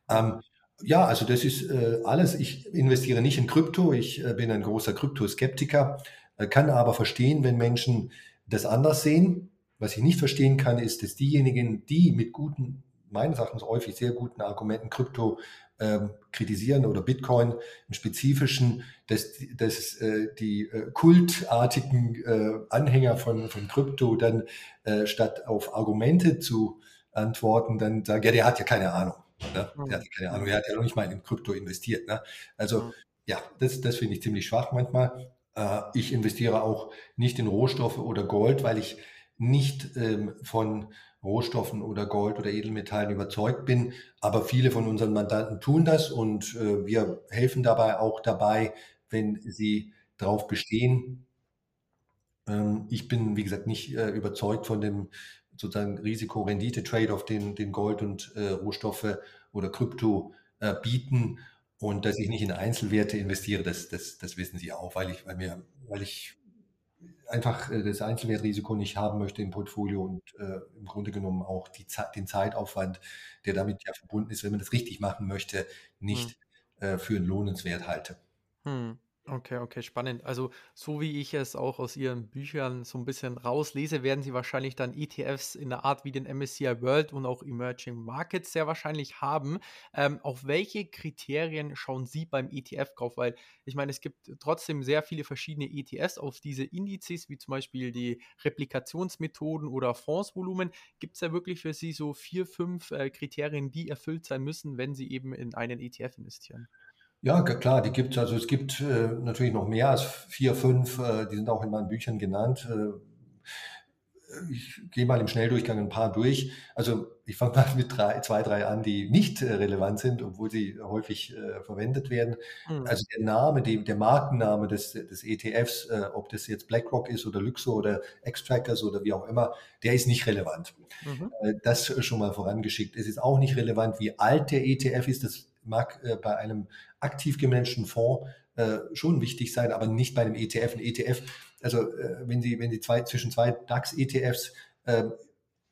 [SPEAKER 1] Ähm, ja, also das ist äh, alles. Ich investiere nicht in Krypto. Ich äh, bin ein großer Kryptoskeptiker, äh, kann aber verstehen, wenn Menschen das anders sehen. Was ich nicht verstehen kann, ist, dass diejenigen, die mit guten, meines Erachtens häufig sehr guten Argumenten Krypto ähm, kritisieren oder Bitcoin im Spezifischen, dass, dass äh, die äh, kultartigen äh, Anhänger von, von Krypto dann äh, statt auf Argumente zu antworten, dann sagen, ja, der hat ja keine Ahnung. Ne? Der hat ja keine Ahnung, der hat ja noch nicht mal in Krypto investiert. Ne? Also ja, das, das finde ich ziemlich schwach manchmal. Äh, ich investiere auch nicht in Rohstoffe oder Gold, weil ich nicht ähm, von Rohstoffen oder Gold oder Edelmetallen überzeugt bin. Aber viele von unseren Mandanten tun das und äh, wir helfen dabei auch dabei, wenn sie darauf bestehen. Ähm, ich bin, wie gesagt, nicht äh, überzeugt von dem sozusagen Risiko-Rendite-Trade-off, den, den Gold und Rohstoffe oder Krypto bieten. Und dass ich nicht in Einzelwerte investiere, das, das, das wissen Sie auch, weil ich, weil mir, weil ich einfach äh, das Einzelwertrisiko nicht haben möchte im Portfolio und äh, im Grunde genommen auch die, den Zeitaufwand, der damit ja verbunden ist, wenn man das richtig machen möchte, nicht hm. äh, für einen lohnenswert halte.
[SPEAKER 2] Hm. Okay, okay, spannend. Also, so wie ich es auch aus Ihren Büchern so ein bisschen rauslese, werden Sie wahrscheinlich dann ETFs in der Art wie den MSCI World und auch Emerging Markets sehr wahrscheinlich haben. Ähm, auf welche Kriterien schauen Sie beim ETF-Kauf? Weil ich meine, es gibt trotzdem sehr viele verschiedene ETFs auf diese Indizes, wie zum Beispiel die Replikationsmethoden oder Fondsvolumen. Gibt es da wirklich für Sie so vier, fünf äh, Kriterien, die erfüllt sein müssen, wenn Sie eben in einen ETF investieren?
[SPEAKER 1] Ja, klar, die gibt es. Also es gibt äh, natürlich noch mehr als vier, fünf, äh, die sind auch in meinen Büchern genannt. Äh, ich gehe mal im Schnelldurchgang ein paar durch. Also ich fange mal mit drei, zwei, drei an, die nicht äh, relevant sind, obwohl sie häufig äh, verwendet werden. Mhm. Also der Name, die, der Markenname des, des ETFs, äh, ob das jetzt BlackRock ist oder Luxor oder X-Trackers oder wie auch immer, der ist nicht relevant. Mhm. Äh, das schon mal vorangeschickt. Es ist auch nicht relevant, wie alt der ETF ist. Das mag äh, bei einem aktiv gemanagten Fonds äh, schon wichtig sein, aber nicht bei einem ETF. Ein ETF, also äh, wenn Sie, wenn Sie zwei, zwischen zwei DAX-ETFs äh,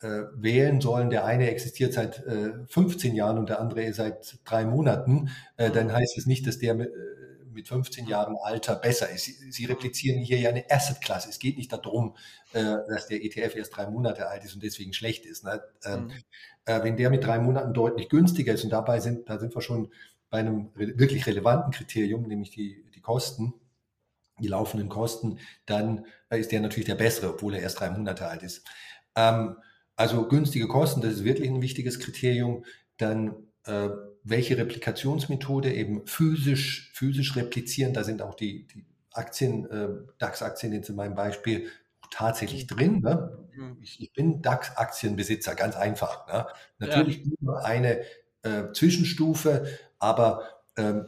[SPEAKER 1] äh, wählen sollen, der eine existiert seit äh, 15 Jahren und der andere seit drei Monaten, äh, dann heißt es nicht, dass der mit, äh, mit 15 Jahren Alter besser ist. Sie, Sie replizieren hier ja eine Asset-Klasse. Es geht nicht darum, äh, dass der ETF erst drei Monate alt ist und deswegen schlecht ist. Ne? Ähm, mhm. Äh, wenn der mit drei Monaten deutlich günstiger ist und dabei sind, da sind wir schon bei einem wirklich relevanten Kriterium, nämlich die, die Kosten, die laufenden Kosten, dann ist der natürlich der bessere, obwohl er erst drei Monate alt ist. Ähm, also günstige Kosten, das ist wirklich ein wichtiges Kriterium. Dann äh, welche Replikationsmethode eben physisch, physisch replizieren. Da sind auch die, die Aktien, äh, DAX-Aktien jetzt in meinem Beispiel tatsächlich mhm. drin. Ne? Mhm. Ich, ich, bin DAX-Aktienbesitzer, ganz einfach. Ne? Natürlich ja. nur eine äh, Zwischenstufe, aber ähm,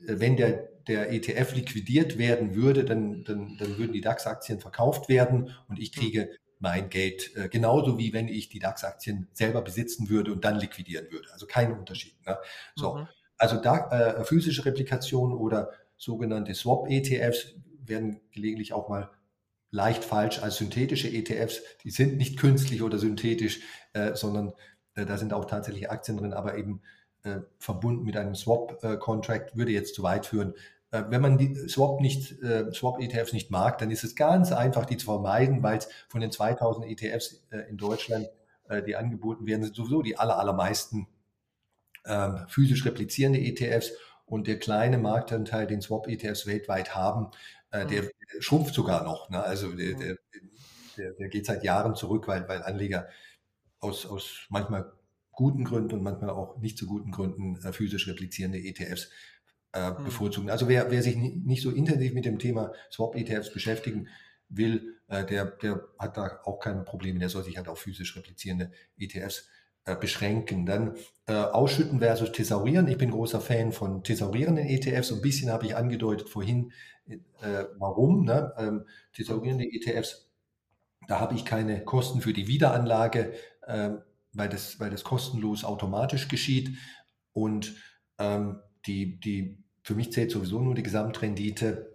[SPEAKER 1] wenn der, der ETF liquidiert werden würde, dann, dann, dann würden die DAX-Aktien verkauft werden und ich mhm. kriege mein Geld, äh, genauso wie wenn ich die DAX-Aktien selber besitzen würde und dann liquidieren würde. Also kein Unterschied. Ne? So, mhm. also da, äh, physische Replikation oder sogenannte Swap-ETFs werden gelegentlich auch mal leicht falsch als synthetische ETFs. Die sind nicht künstlich oder synthetisch, äh, sondern äh, da sind auch tatsächlich Aktien drin, aber eben äh, verbunden mit einem Swap-Contract würde jetzt zu weit führen. Äh, wenn man die Swap nicht, äh, Swap ETFs nicht mag, dann ist es ganz einfach, die zu vermeiden, weil es von den 2000 ETFs äh, in Deutschland, die angeboten werden, sind sowieso die aller, allermeisten ähm, physisch replizierende ETFs und der kleine Marktanteil, den Swap ETFs weltweit haben, der, mhm. schrumpft sogar noch. Ne? Also der, mhm. der, der, der, geht seit Jahren zurück, weil, weil Anleger aus, aus manchmal guten Gründen und manchmal auch nicht so guten Gründen physisch replizierende ETFs äh, hm. bevorzugen. Also wer, wer sich nicht so intensiv mit dem Thema Swap-ETFs beschäftigen will, äh, der, der hat da auch keine Probleme. Der soll sich halt auf physisch replizierende ETFs äh, beschränken. Dann äh, ausschütten versus thesaurieren. Ich bin großer Fan von thesaurierenden ETFs. Ein bisschen habe ich angedeutet vorhin, äh, warum. Ne? Ähm, thesaurierende ETFs, da habe ich keine Kosten für die Wiederanlage, äh, weil, das, weil das kostenlos automatisch geschieht. Und ähm, die, die für mich zählt sowieso nur die Gesamtrendite.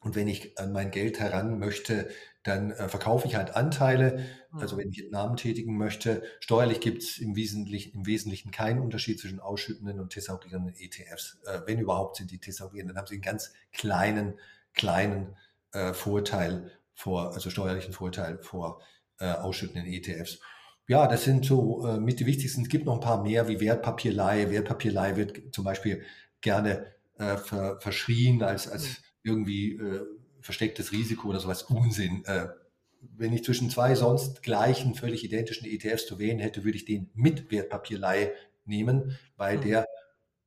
[SPEAKER 1] Und wenn ich an mein Geld heran möchte, dann äh, verkaufe ich halt Anteile. Also mhm. wenn ich Entnahmen tätigen möchte. Steuerlich gibt es im Wesentlichen, im Wesentlichen keinen Unterschied zwischen ausschüttenden und thesaurierenden ETFs. Äh, wenn überhaupt sind die thesaurierenden, dann haben sie einen ganz kleinen, kleinen äh, Vorteil vor, also steuerlichen Vorteil vor äh, ausschüttenden ETFs. Ja, das sind so äh, mit die wichtigsten. Es gibt noch ein paar mehr wie Wertpapierleihe. Wertpapierleihe wird zum Beispiel gerne äh, ver, verschrien als, als mhm. irgendwie äh, verstecktes Risiko oder sowas Unsinn. Äh, wenn ich zwischen zwei sonst gleichen, völlig identischen ETFs zu wählen hätte, würde ich den mit Wertpapierleihe nehmen, weil mhm. der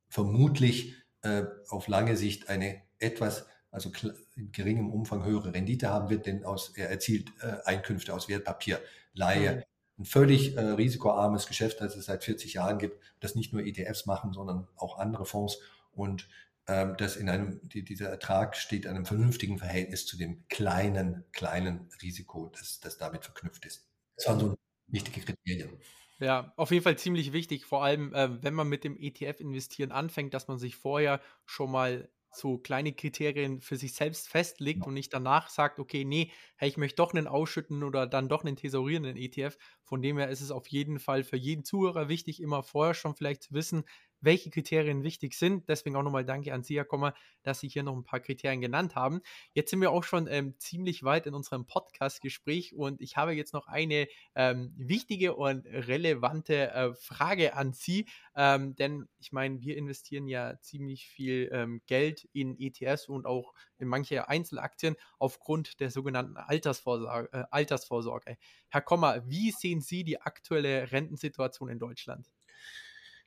[SPEAKER 1] vermutlich äh, auf lange Sicht eine etwas, also in geringem Umfang höhere Rendite haben wird, denn aus, er erzielt äh, Einkünfte aus Wertpapierleihe. Mhm. Ein völlig äh, risikoarmes Geschäft, das es seit 40 Jahren gibt, das nicht nur ETFs machen, sondern auch andere Fonds. Und dass in einem, die, dieser Ertrag steht in einem vernünftigen Verhältnis zu dem kleinen, kleinen Risiko, das, das damit verknüpft ist. Das waren so wichtige Kriterien.
[SPEAKER 2] Ja, auf jeden Fall ziemlich wichtig, vor allem äh, wenn man mit dem ETF-Investieren anfängt, dass man sich vorher schon mal so kleine Kriterien für sich selbst festlegt ja. und nicht danach sagt, okay, nee, hey, ich möchte doch einen ausschütten oder dann doch einen tesorierenden ETF. Von dem her ist es auf jeden Fall für jeden Zuhörer wichtig, immer vorher schon vielleicht zu wissen, welche Kriterien wichtig sind. Deswegen auch nochmal danke an Sie, Herr Kommer, dass Sie hier noch ein paar Kriterien genannt haben. Jetzt sind wir auch schon ähm, ziemlich weit in unserem Podcast-Gespräch und ich habe jetzt noch eine ähm, wichtige und relevante äh, Frage an Sie, ähm, denn ich meine, wir investieren ja ziemlich viel ähm, Geld in ETS und auch in manche Einzelaktien aufgrund der sogenannten Altersvorsorge. Äh, Altersvorsorge. Herr Kommer, wie sehen Sie die aktuelle Rentensituation in Deutschland?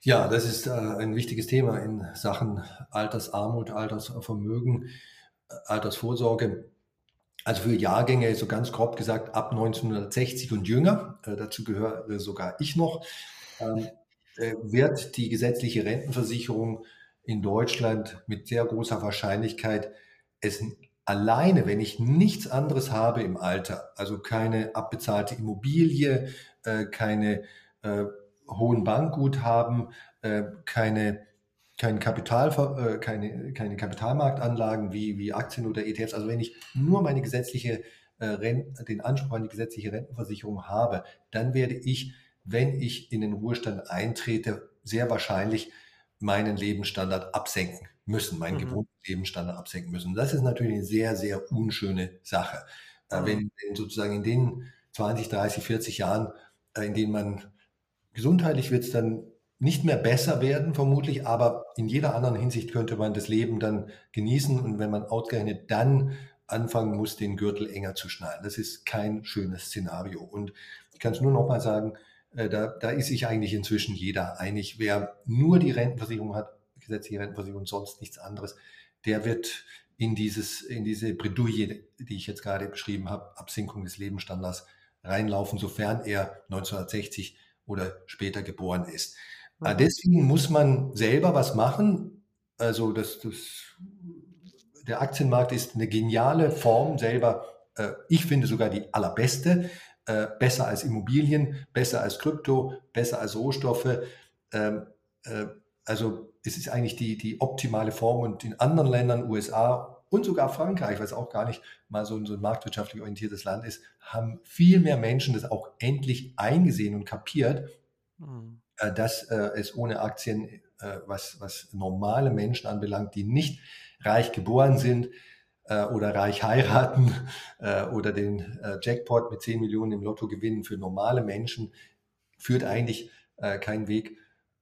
[SPEAKER 1] Ja, das ist äh, ein wichtiges Thema in Sachen Altersarmut, Altersvermögen, äh, Altersvorsorge. Also für Jahrgänge, so ganz grob gesagt, ab 1960 und jünger, äh, dazu gehöre sogar ich noch, ähm, äh, wird die gesetzliche Rentenversicherung in Deutschland mit sehr großer Wahrscheinlichkeit es alleine, wenn ich nichts anderes habe im Alter, also keine abbezahlte Immobilie, keine hohen Bankguthaben, äh, keine, kein Kapital, äh, keine, keine Kapitalmarktanlagen wie, wie Aktien oder ETFs. Also wenn ich nur meine gesetzliche äh, den Anspruch an die gesetzliche Rentenversicherung habe, dann werde ich, wenn ich in den Ruhestand eintrete, sehr wahrscheinlich meinen Lebensstandard absenken müssen, meinen mhm. gewohnten Lebensstandard absenken müssen. Das ist natürlich eine sehr, sehr unschöne Sache. Äh, mhm. Wenn, wenn, sozusagen in den 20, 30, 40 Jahren, äh, in denen man gesundheitlich wird es dann nicht mehr besser werden, vermutlich, aber in jeder anderen Hinsicht könnte man das Leben dann genießen und wenn man ausgerechnet dann anfangen muss, den Gürtel enger zu schnallen. Das ist kein schönes Szenario. Und ich kann es nur noch mal sagen, äh, da, da ist sich eigentlich inzwischen jeder einig. Wer nur die Rentenversicherung hat, gesetzliche Rentenversicherung sonst nichts anderes, der wird in, dieses, in diese Bredouille, die ich jetzt gerade beschrieben habe, Absinkung des Lebensstandards reinlaufen, sofern er 1960 oder später geboren ist. Mhm. Deswegen muss man selber was machen. Also das, das, der Aktienmarkt ist eine geniale Form selber. Äh, ich finde sogar die allerbeste. Äh, besser als Immobilien, besser als Krypto, besser als Rohstoffe. Ähm, äh, also es ist eigentlich die, die optimale Form und in anderen Ländern, USA und sogar Frankreich, was auch gar nicht mal so ein, so ein marktwirtschaftlich orientiertes Land ist, haben viel mehr Menschen das auch endlich eingesehen und kapiert, mhm. Äh, dass äh, es ohne Aktien, äh, was, was normale Menschen anbelangt, die nicht reich geboren sind äh, oder reich heiraten äh, oder den äh, Jackpot mit 10 Millionen im Lotto gewinnen, für normale Menschen führt eigentlich kein Weg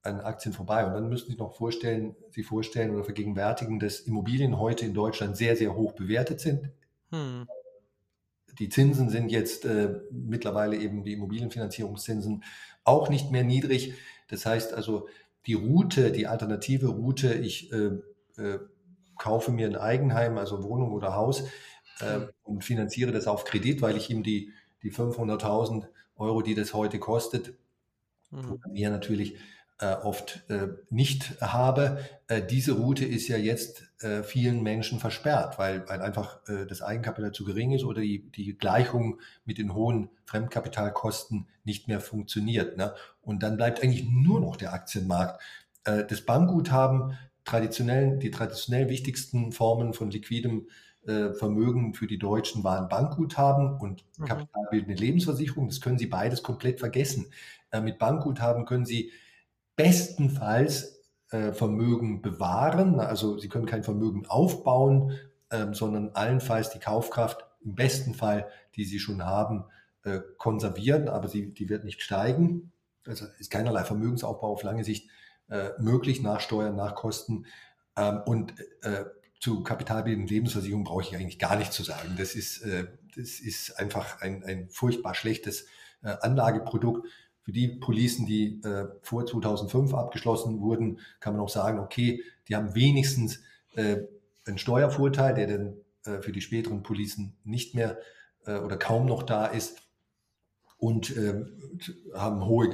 [SPEAKER 1] an Aktien vorbei. Und dann müssen Sie noch vorstellen, Sie vorstellen oder vergegenwärtigen, dass Immobilien heute in Deutschland sehr, sehr hoch bewertet sind. Hm. Die Zinsen sind jetzt äh, mittlerweile eben die Immobilienfinanzierungszinsen auch nicht mehr niedrig. Das heißt also, die Route, die alternative Route, ich äh, äh, kaufe mir ein Eigenheim, also Wohnung oder Haus äh, und finanziere das auf Kredit, weil ich ihm die, die 500.000 Euro, die das heute kostet, mhm. mir natürlich äh, oft äh, nicht habe. Äh, diese Route ist ja jetzt äh, vielen Menschen versperrt, weil, weil einfach äh, das Eigenkapital zu gering ist oder die, die Gleichung mit den hohen Fremdkapitalkosten nicht mehr funktioniert. Ne? Und dann bleibt eigentlich nur noch der Aktienmarkt. Äh, das Bankguthaben, traditionell, die traditionell wichtigsten Formen von liquidem Vermögen für die Deutschen waren Bankguthaben und mhm. kapitalbildende Lebensversicherung. Das können Sie beides komplett vergessen. mit Bankguthaben können Sie bestenfalls äh, Vermögen bewahren. Also Sie können kein Vermögen aufbauen, ähm, sondern allenfalls die Kaufkraft im besten Fall, die Sie schon haben, äh, konservieren, aber sie, die wird nicht steigen. Also ist keinerlei Vermögensaufbau auf lange Sicht äh, möglich, nach Steuern, nach Kosten. Ähm, und äh, zu kapitalbildenden Lebensversicherung brauche ich eigentlich gar nicht zu sagen. Das ist, äh, das ist einfach ein, ein furchtbar schlechtes äh, Anlageprodukt. Für die Policen, die äh, vor 2005 abgeschlossen wurden, kann man auch sagen, okay, die haben wenigstens äh, einen Steuervorteil, der dann äh, für die späteren Policen nicht mehr äh, oder kaum noch da ist und ähm, haben hohe,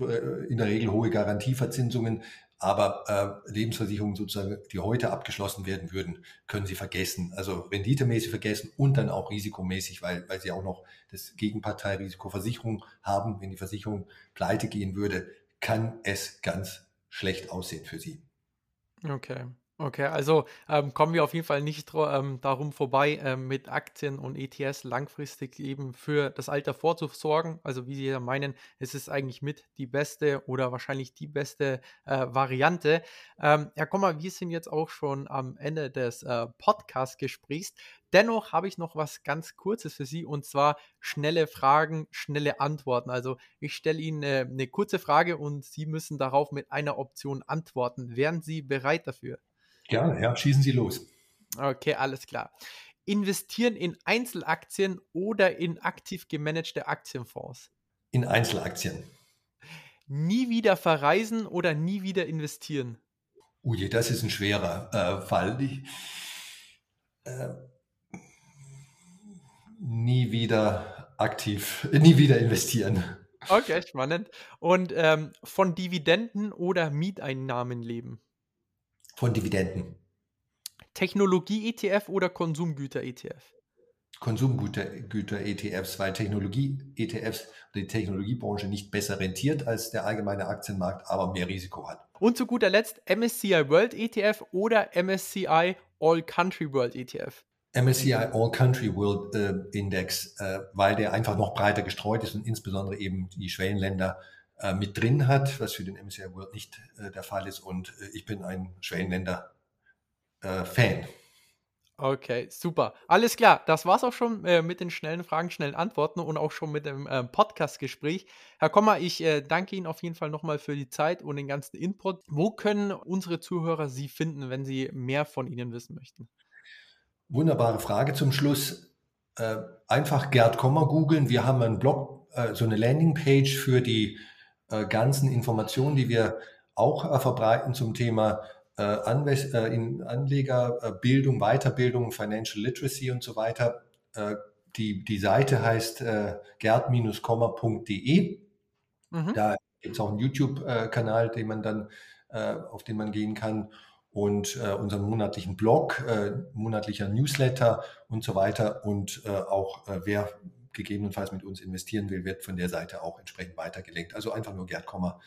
[SPEAKER 1] äh, in der Regel hohe Garantieverzinsungen. Aber äh, Lebensversicherungen sozusagen, die heute abgeschlossen werden würden, können Sie vergessen. Also renditemäßig vergessen und dann auch risikomäßig, weil, weil Sie auch noch das Gegenparteirisiko Versicherung haben. Wenn die Versicherung pleite gehen würde, kann es ganz schlecht aussehen für Sie.
[SPEAKER 2] Okay. Okay, also ähm, kommen wir auf jeden Fall nicht ähm, darum vorbei, ähm, mit Aktien und ETS langfristig eben für das Alter vorzusorgen. Also wie Sie ja meinen, es ist eigentlich mit die beste oder wahrscheinlich die beste äh, Variante. Ähm, ja, komm mal, wir sind jetzt auch schon am Ende des äh, Podcast-Gesprächs. Dennoch habe ich noch was ganz Kurzes für Sie und zwar schnelle Fragen, schnelle Antworten. Also ich stelle Ihnen äh, eine kurze Frage und Sie müssen darauf mit einer Option antworten. Wären Sie bereit dafür?
[SPEAKER 1] Gerne, ja, schießen Sie los.
[SPEAKER 2] Okay, alles klar. Investieren in Einzelaktien oder in aktiv gemanagte Aktienfonds?
[SPEAKER 1] In Einzelaktien.
[SPEAKER 2] Nie wieder verreisen oder nie wieder investieren?
[SPEAKER 1] Ui, das ist ein schwerer äh, Fall. Ich, äh, nie wieder aktiv, nie wieder investieren.
[SPEAKER 2] Okay, spannend. Und ähm, von Dividenden oder Mieteinnahmen leben?
[SPEAKER 1] Von Dividenden.
[SPEAKER 2] Technologie-ETF oder Konsumgüter-ETF?
[SPEAKER 1] Konsumgüter-ETFs, weil Technologie-ETFs die Technologiebranche nicht besser rentiert als der allgemeine Aktienmarkt, aber mehr Risiko hat.
[SPEAKER 2] Und zu guter Letzt MSCI World ETF oder MSCI All Country World ETF?
[SPEAKER 1] MSCI All Country World äh, Index, äh, weil der einfach noch breiter gestreut ist und insbesondere eben die Schwellenländer äh, mit drin hat, was für den MSCI World nicht äh, der Fall ist. Und äh, ich bin ein Schwellenländer-Fan.
[SPEAKER 2] Okay, super. Alles klar. Das war's auch schon äh, mit den schnellen Fragen, schnellen Antworten und auch schon mit dem äh, Podcast-Gespräch. Herr Kommer, ich äh, danke Ihnen auf jeden Fall nochmal für die Zeit und den ganzen Input. Wo können unsere Zuhörer Sie finden, wenn Sie mehr von Ihnen wissen möchten?
[SPEAKER 1] Wunderbare Frage zum Schluss. Äh, einfach Gerd Kommer googeln. Wir haben einen Blog, äh, so eine Landingpage für die äh, ganzen Informationen, die wir auch verbreiten zum Thema äh, äh, Anlegerbildung, Weiterbildung, Financial Literacy und so weiter. Äh, die, die Seite heißt gerd-komma.de. Mhm. Da gibt es auch einen YouTube-Kanal, den man dann, auf den man gehen kann und äh, unseren monatlichen Blog, äh, monatlicher Newsletter und so weiter. Und äh, auch wer gegebenenfalls mit uns investieren will, wird von der Seite auch entsprechend weitergelenkt. Also einfach nur Gerd Komma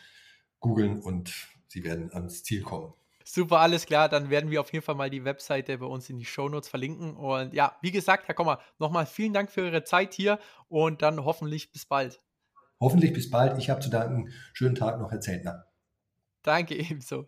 [SPEAKER 1] googeln und Sie werden ans Ziel kommen.
[SPEAKER 2] Super, alles klar. Dann werden wir auf jeden Fall mal die Webseite bei uns in die Shownotes verlinken. Und ja, wie gesagt, Herr Kommer, nochmal vielen Dank für Ihre Zeit hier und dann hoffentlich bis bald.
[SPEAKER 1] Hoffentlich bis bald. Ich habe zu danken. Schönen Tag noch, Herr Zeltner.
[SPEAKER 2] Danke ebenso.